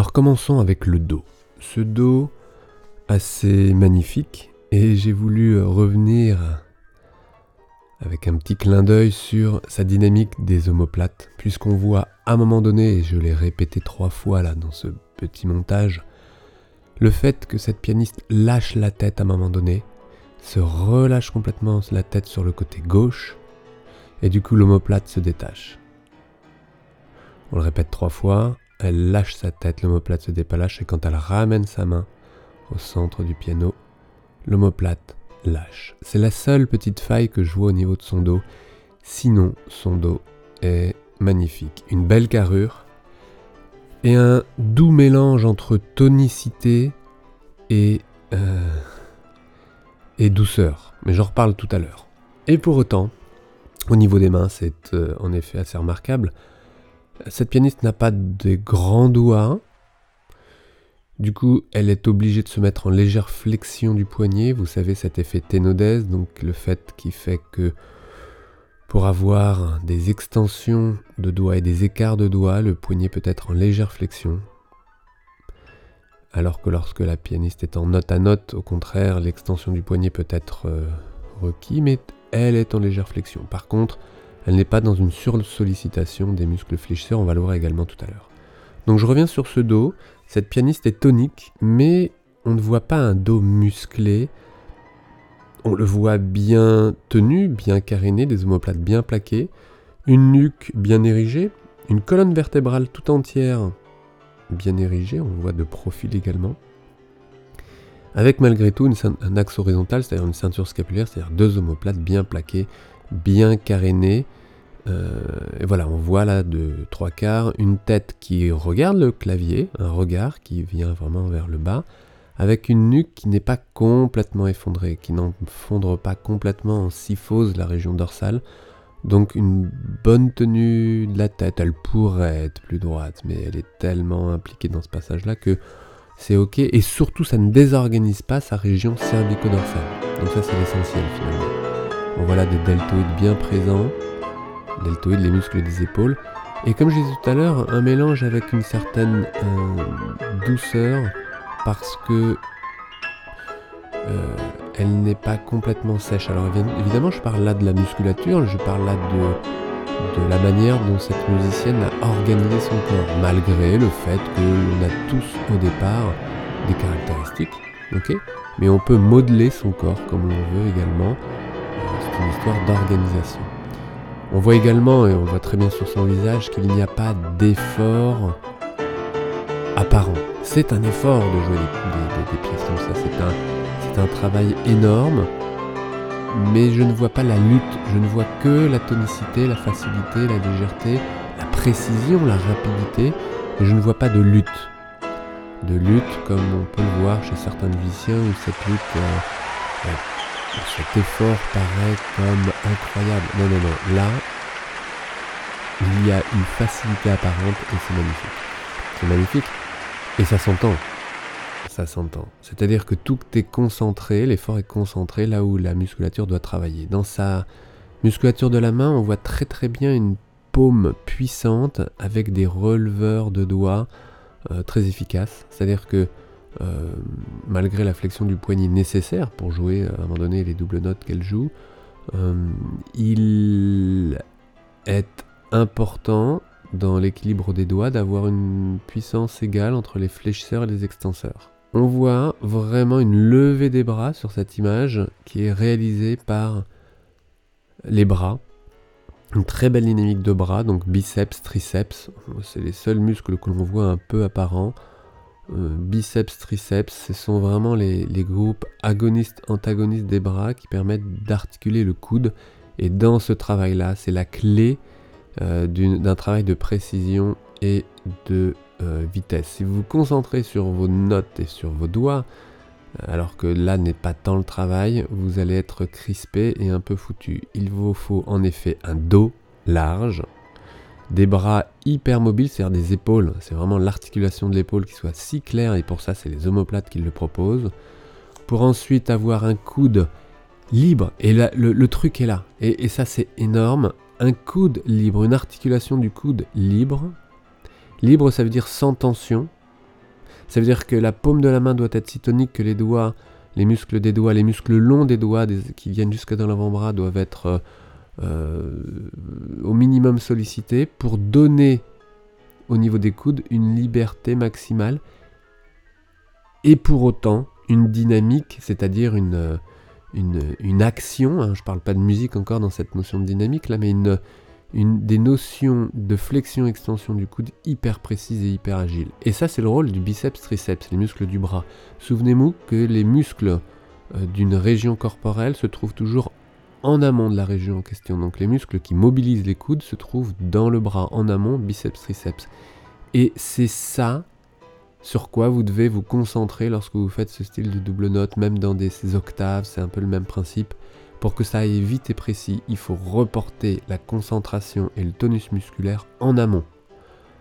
Alors commençons avec le dos. Ce dos assez magnifique et j'ai voulu euh, revenir avec un petit clin d'œil sur sa dynamique des omoplates, puisqu'on voit à un moment donné, et je l'ai répété trois fois là dans ce petit montage, le fait que cette pianiste lâche la tête à un moment donné, se relâche complètement la tête sur le côté gauche, et du coup l'omoplate se détache. On le répète trois fois, elle lâche sa tête, l'omoplate se dépalache et quand elle ramène sa main au centre du piano, l'omoplate lâche. C'est la seule petite faille que je vois au niveau de son dos. Sinon, son dos est magnifique. Une belle carrure et un doux mélange entre tonicité et, euh, douceur. Mais j'en reparle tout à l'heure. Et pour autant, au niveau des mains, c'est euh, en effet assez remarquable. Cette pianiste n'a pas de grands doigts. Du coup, elle est obligée de se mettre en légère flexion du poignet. Vous savez, cet effet ténodèse, donc le fait qui fait que pour avoir des extensions de doigts et des écarts de doigts, le poignet peut être en légère flexion. Alors que lorsque la pianiste est en note à note, au contraire, l'extension du poignet peut être euh, requis, mais elle est en légère flexion. Par contre, elle n'est pas dans une sursollicitation des muscles fléchisseurs, on va le voir également tout à l'heure. Donc je reviens sur ce dos. Cette pianiste est tonique, mais on ne voit pas un dos musclé. On le voit bien tenu, bien caréné, des omoplates bien plaquées, une nuque bien érigée, une colonne vertébrale tout entière bien érigée, on le voit de profil également. Avec malgré tout un axe horizontal, c'est-à-dire une ceinture scapulaire, c'est-à-dire deux omoplates bien plaquées bien caréné. Euh, et voilà, on voit là de trois quarts une tête qui regarde le clavier, un regard qui vient vraiment vers le bas, avec une nuque qui n'est pas complètement effondrée, qui n'enfondre pas complètement en syphose la région dorsale. Donc une bonne tenue de la tête, elle pourrait être plus droite, mais elle est tellement impliquée dans ce passage-là que c'est ok. Et surtout, ça ne désorganise pas sa région cervico-dorsale. Donc ça, c'est l'essentiel finalement. On voit là des deltoïdes bien présents, deltoïdes, les muscles des épaules. Et comme je disais tout à l'heure, un mélange avec une certaine euh, douceur parce que euh, elle n'est pas complètement sèche. Alors évidemment, je parle là de la musculature, je parle là de, la manière dont cette musicienne a organisé son corps, malgré le fait que l'on a tous au départ des caractéristiques, Mais on peut modeler son corps comme l'on veut également d'organisation. On voit également, et on voit très bien sur son visage, qu'il n'y a pas d'effort apparent. C'est un effort de jouer des, pièces comme ça, c'est un, un travail énorme, mais je ne vois pas la lutte, je ne vois que la tonicité, la facilité, la légèreté, la précision, la rapidité, mais je ne vois pas de lutte. De lutte comme on peut le voir chez certains musiciens où cette lutte euh, cet effort paraît comme incroyable. Non, non, non. Là, il y a une facilité apparente et c'est magnifique. C'est magnifique. Et ça s'entend. Ça s'entend. C'est-à-dire que tout est concentré, l'effort est concentré là où la musculature doit travailler. Dans sa musculature de la main, on voit très très bien une paume puissante avec des releveurs de doigts euh, très efficaces. C'est-à-dire que euh, malgré la flexion du poignet nécessaire pour jouer à un moment donné les doubles notes qu'elle joue, euh, il est important dans l'équilibre des doigts d'avoir une puissance égale entre les fléchisseurs et les extenseurs. On voit vraiment une levée des bras sur cette image qui est réalisée par les bras. Une très belle dynamique de bras, donc biceps, triceps, c'est les seuls muscles que l'on voit un peu apparents. Euh, biceps, triceps, ce sont vraiment les, groupes agonistes-antagonistes des bras qui permettent d'articuler le coude. Et dans ce travail-là, c'est la clé euh, d'un travail de précision et de euh, vitesse. Si vous vous concentrez sur vos notes et sur vos doigts, alors que là n'est pas tant le travail, vous allez être crispé et un peu foutu. Il vous faut en effet un dos large, des bras hyper mobiles, c'est-à-dire des épaules. C'est vraiment l'articulation de l'épaule qui soit si claire, et pour ça, c'est les omoplates qui le proposent. Pour ensuite avoir un coude libre, et là, le, truc est là, et, ça, c'est énorme. Un coude libre, une articulation du coude libre. Libre, ça veut dire sans tension. Ça veut dire que la paume de la main doit être si tonique que les doigts, les muscles des doigts, les muscles longs des doigts qui viennent jusque dans l'avant-bras doivent être euh, au minimum sollicités pour donner au niveau des coudes une liberté maximale et pour autant une dynamique, c'est-à-dire une, euh, une, action, hein, je parle pas de musique encore dans cette notion de dynamique là, mais une, des notions de flexion-extension du coude hyper précises et hyper agiles. Et ça, c'est le rôle du biceps-triceps, les muscles du bras. Souvenez-vous que les muscles euh, d'une région corporelle se trouvent toujours en amont de la région en question. Donc les muscles qui mobilisent les coudes se trouvent dans le bras, en amont, biceps-triceps. Et c'est ça sur quoi vous devez vous concentrer lorsque vous faites ce style de double note, même dans des octaves, c'est un peu le même principe. Pour que ça aille vite et précis, il faut reporter la concentration et le tonus musculaire en amont,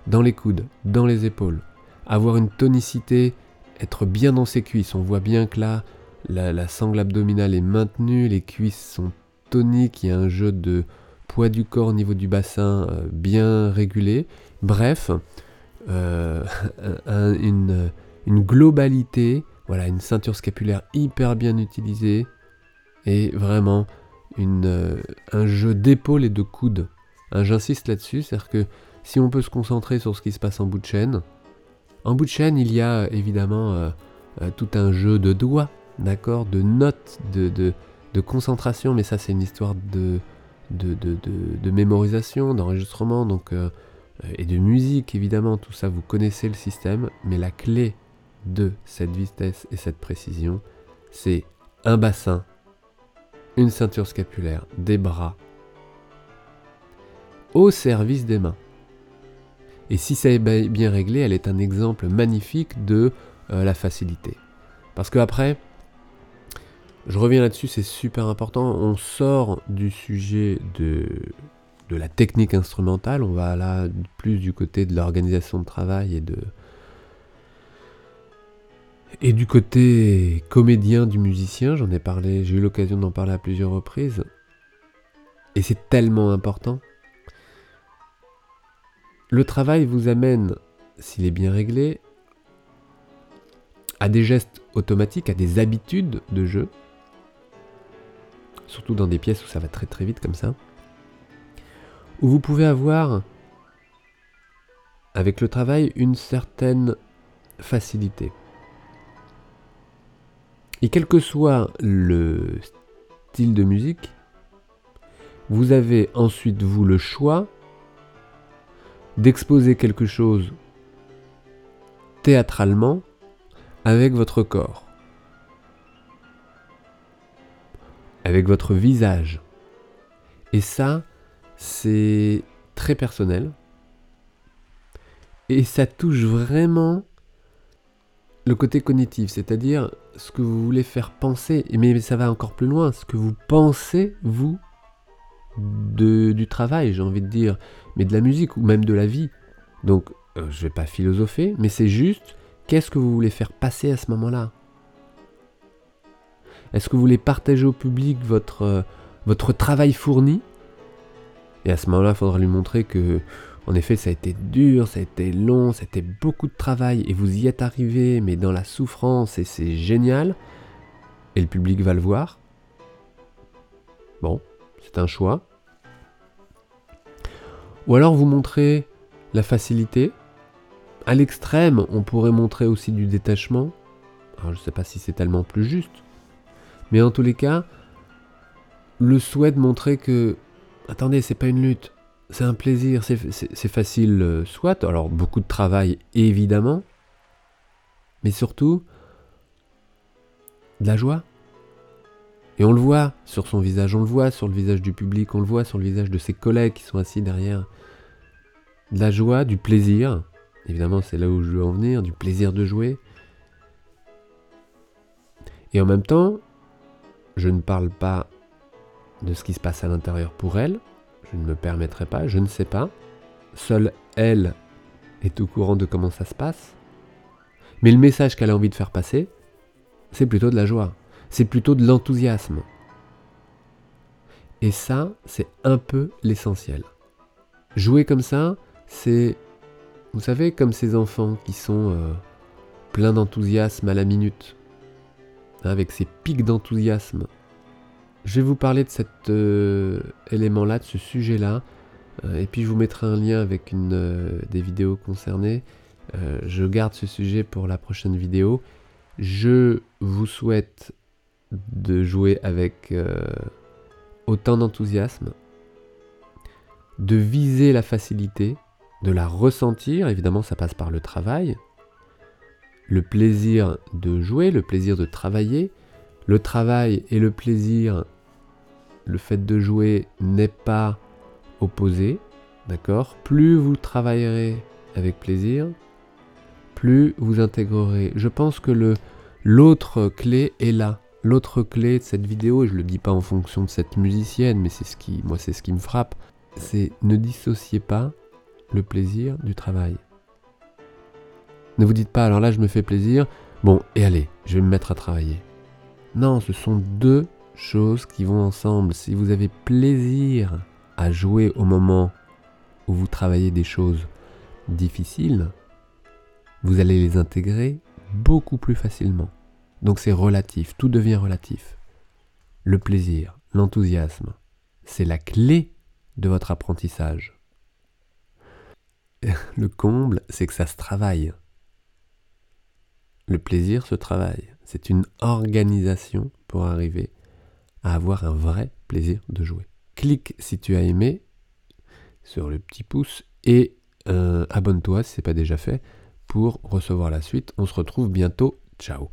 dans les coudes, dans les épaules. Avoir une tonicité, être bien dans ses cuisses. On voit bien que là, la, sangle abdominale est maintenue, les cuisses sont toniques, il y a un jeu de poids du corps au niveau du bassin euh, bien régulé. Bref, euh, une, globalité, voilà, une ceinture scapulaire hyper bien utilisée, et vraiment euh, un jeu d'épaule et de coude. Hein, j'insiste là-dessus, c'est-à-dire que si on peut se concentrer sur ce qui se passe en bout de chaîne, en bout de chaîne, il y a évidemment tout un jeu de doigts, d'accord, de notes, de, concentration, mais ça c'est une histoire de, de, de mémorisation, d'enregistrement, donc et de musique évidemment, tout ça vous connaissez le système, mais la clé de cette vitesse et cette précision, c'est un bassin une ceinture scapulaire, des bras, au service des mains. Et si ça est bien réglé, elle est un exemple magnifique de euh, la facilité. Parce que après, je reviens là-dessus, c'est super important. On sort du sujet de, la technique instrumentale, on va là plus du côté de l'organisation de travail et et du côté comédien du musicien, j'en ai parlé, j'ai eu l'occasion d'en parler à plusieurs reprises. Et c'est tellement important. Le travail vous amène, s'il est bien réglé, à des gestes automatiques, à des habitudes de jeu. Surtout dans des pièces où ça va très très vite comme ça. Où vous pouvez avoir, avec le travail, une certaine facilité. Et quel que soit le style de musique, vous avez ensuite vous le choix d'exposer quelque chose théâtralement avec votre corps, avec votre visage. Et ça, c'est très personnel. Et ça touche vraiment le côté cognitif, c'est-à-dire ce que vous voulez faire penser, mais ça va encore plus loin, ce que vous pensez, vous, du travail, j'ai envie de dire, mais de la musique ou même de la vie. Donc, euh, je vais pas philosopher, mais c'est juste, qu'est-ce que vous voulez faire passer à ce moment-là? Est-ce que vous voulez partager au public votre, euh, travail fourni? Et à ce moment-là, il faudra lui montrer que en effet, ça a été dur, ça a été long, été beaucoup de travail et vous y êtes arrivé, mais dans la souffrance et c'est génial. Et le public va le voir. Bon, c'est un choix. Ou alors vous montrez la facilité. À l'extrême, on pourrait montrer aussi du détachement. Alors, je ne sais pas si c'est tellement plus juste. Mais en tous les cas, le souhait de montrer que, attendez, c'est pas une lutte c'est un plaisir, c'est facile, euh, soit. Alors, beaucoup de travail, évidemment. Mais surtout, de la joie. Et on le voit sur son visage, on le voit sur le visage du public, on le voit sur le visage de ses collègues qui sont assis derrière. De la joie, du plaisir. Évidemment, c'est là où je veux en venir, du plaisir de jouer. Et en même temps, je ne parle pas de ce qui se passe à l'intérieur pour elle, je ne me permettrai pas, je ne sais pas. Seule elle est au courant de comment ça se passe. Mais le message qu'elle a envie de faire passer, c'est plutôt de la joie, c'est plutôt de l'enthousiasme. Et ça, c'est un peu l'essentiel. Jouer comme ça, c'est, vous savez, comme ces enfants qui sont euh, plein d'enthousiasme à la minute, avec ces pics d'enthousiasme. Je vais vous parler de cet euh, élément-là, de ce sujet-là, euh, et puis je vous mettrai un lien avec une euh, des vidéos concernées. je garde ce sujet pour la prochaine vidéo. Je vous souhaite de jouer avec autant d'enthousiasme, de viser la facilité, de la ressentir, évidemment ça passe par le travail, le plaisir de jouer, le plaisir de travailler, le travail et le plaisir, le fait de jouer n'est pas opposé, d'accord? Plus vous travaillerez avec plaisir, plus vous intégrerez. Je pense que l'autre clé est là. L'autre clé de cette vidéo, et je le dis pas en fonction de cette musicienne, mais c'est ce qui, moi, c'est ce qui me frappe, c'est ne dissociez pas le plaisir du travail. Ne vous dites pas, alors là, je me fais plaisir, bon, et allez, je vais me mettre à travailler. Non, ce sont deux choses qui vont ensemble. Si vous avez plaisir à jouer au moment où vous travaillez des choses difficiles, vous allez les intégrer beaucoup plus facilement. Donc c'est relatif, tout devient relatif. Le plaisir, l'enthousiasme, c'est la clé de votre apprentissage. Le comble, c'est que ça se travaille. Le plaisir se travaille. C'est une organisation pour arriver à avoir un vrai plaisir de jouer. Clique si tu as aimé sur le petit pouce et euh, abonne-toi si ce n'est pas déjà fait pour recevoir la suite. On se retrouve bientôt. Ciao